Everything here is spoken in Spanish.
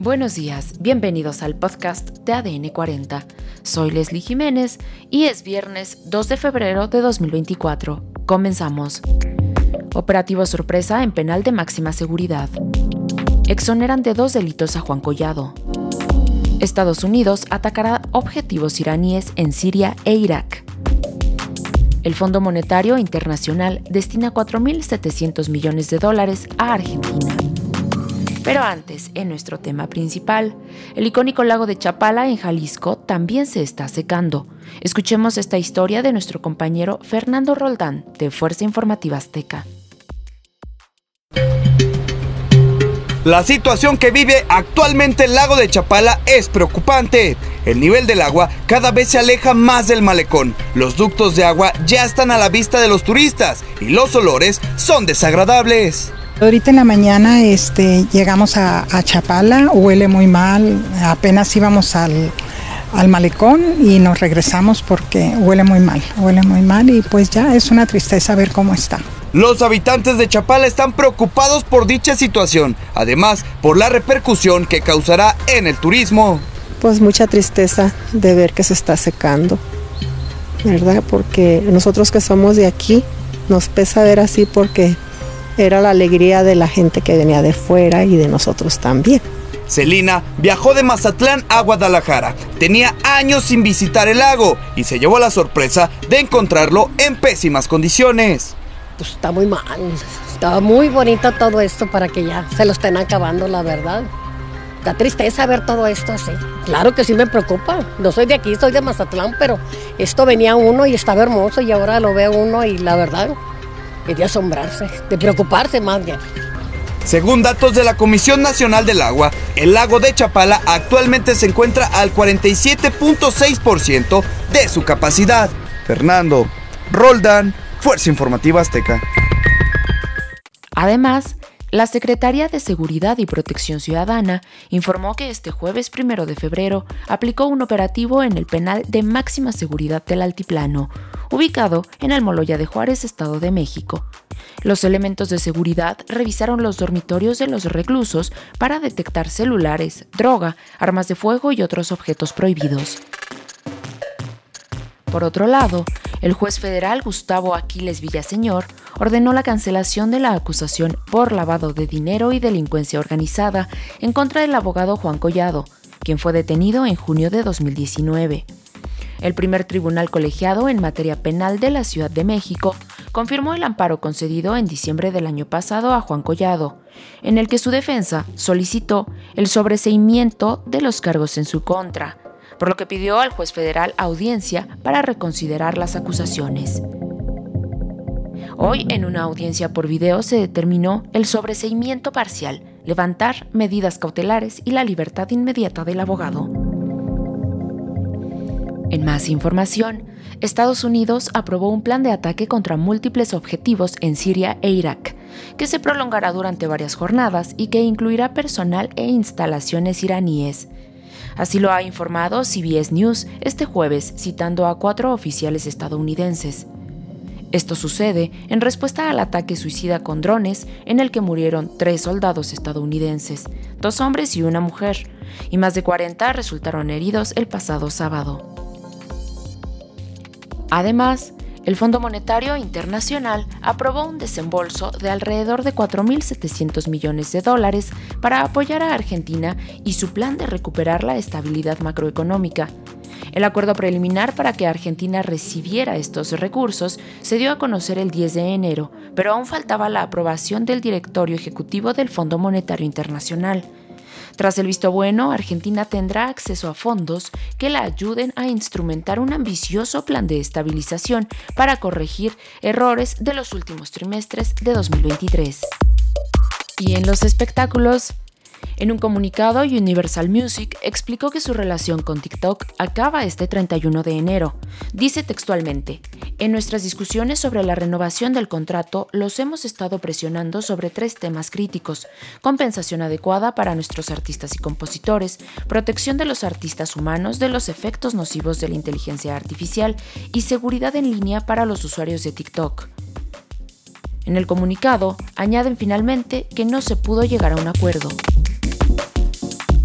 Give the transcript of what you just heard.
Buenos días, bienvenidos al podcast de ADN 40. Soy Leslie Jiménez y es viernes 2 de febrero de 2024. Comenzamos. Operativo sorpresa en penal de máxima seguridad. Exoneran de dos delitos a Juan Collado. Estados Unidos atacará objetivos iraníes en Siria e Irak. El Fondo Monetario Internacional destina 4.700 millones de dólares a Argentina. Pero antes, en nuestro tema principal, el icónico lago de Chapala en Jalisco también se está secando. Escuchemos esta historia de nuestro compañero Fernando Roldán, de Fuerza Informativa Azteca. La situación que vive actualmente el lago de Chapala es preocupante. El nivel del agua cada vez se aleja más del malecón. Los ductos de agua ya están a la vista de los turistas y los olores son desagradables. Ahorita en la mañana este, llegamos a, Chapala, huele muy mal, apenas íbamos al, al malecón y nos regresamos porque huele muy mal, huele muy mal y pues ya es una tristeza ver cómo está. Los habitantes de Chapala están preocupados por dicha situación, además por la repercusión que causará en el turismo. Pues mucha tristeza de ver que se está secando, ¿verdad? Porque nosotros que somos de aquí nos pesa ver así porque era la alegría de la gente que venía de fuera y de nosotros también. Celina viajó de Mazatlán a Guadalajara. Tenía años sin visitar el lago y se llevó la sorpresa de encontrarlo en pésimas condiciones. Pues está muy mal. Estaba muy bonito todo esto para que ya se lo estén acabando, la verdad. Da tristeza ver todo esto así. Claro que sí me preocupa. No soy de aquí, soy de Mazatlán, pero esto venía uno y estaba hermoso y ahora lo ve uno y la verdad de asombrarse, de preocuparse más bien. Según datos de la Comisión Nacional del Agua, el lago de Chapala actualmente se encuentra al 47.6% de su capacidad. Fernando Roldán, Fuerza Informativa Azteca. Además, la Secretaría de Seguridad y Protección Ciudadana informó que este jueves 1 de febrero aplicó un operativo en el penal de máxima seguridad del Altiplano, ubicado en Almoloya de Juárez, Estado de México. Los elementos de seguridad revisaron los dormitorios de los reclusos para detectar celulares, droga, armas de fuego y otros objetos prohibidos. Por otro lado, el juez federal Gustavo Aquiles Villaseñor ordenó la cancelación de la acusación por lavado de dinero y delincuencia organizada en contra del abogado Juan Collado, quien fue detenido en junio de 2019. El primer tribunal colegiado en materia penal de la Ciudad de México confirmó el amparo concedido en diciembre del año pasado a Juan Collado, en el que su defensa solicitó el sobreseimiento de los cargos en su contra, por lo que pidió al juez federal audiencia para reconsiderar las acusaciones. Hoy, en una audiencia por video, se determinó el sobreseimiento parcial, levantar medidas cautelares y la libertad inmediata del abogado. En más información, Estados Unidos aprobó un plan de ataque contra múltiples objetivos en Siria e Irak, que se prolongará durante varias jornadas y que incluirá personal e instalaciones iraníes. Así lo ha informado CBS News este jueves, citando a cuatro oficiales estadounidenses. Esto sucede en respuesta al ataque suicida con drones en el que murieron tres soldados estadounidenses, dos hombres y una mujer, y más de 40 resultaron heridos el pasado sábado. Además, el Fondo Monetario Internacional aprobó un desembolso de alrededor de 4.700 millones de dólares para apoyar a Argentina y su plan de recuperar la estabilidad macroeconómica. El acuerdo preliminar para que Argentina recibiera estos recursos se dio a conocer el 10 de enero, pero aún faltaba la aprobación del directorio ejecutivo del Fondo Monetario Internacional. Tras el visto bueno, Argentina tendrá acceso a fondos que la ayuden a instrumentar un ambicioso plan de estabilización para corregir errores de los últimos trimestres de 2023. Y en los espectáculos, en un comunicado, Universal Music explicó que su relación con TikTok acaba este 31 de enero. Dice textualmente, en nuestras discusiones sobre la renovación del contrato los hemos estado presionando sobre tres temas críticos, compensación adecuada para nuestros artistas y compositores, protección de los artistas humanos de los efectos nocivos de la inteligencia artificial y seguridad en línea para los usuarios de TikTok. En el comunicado, añaden finalmente que no se pudo llegar a un acuerdo.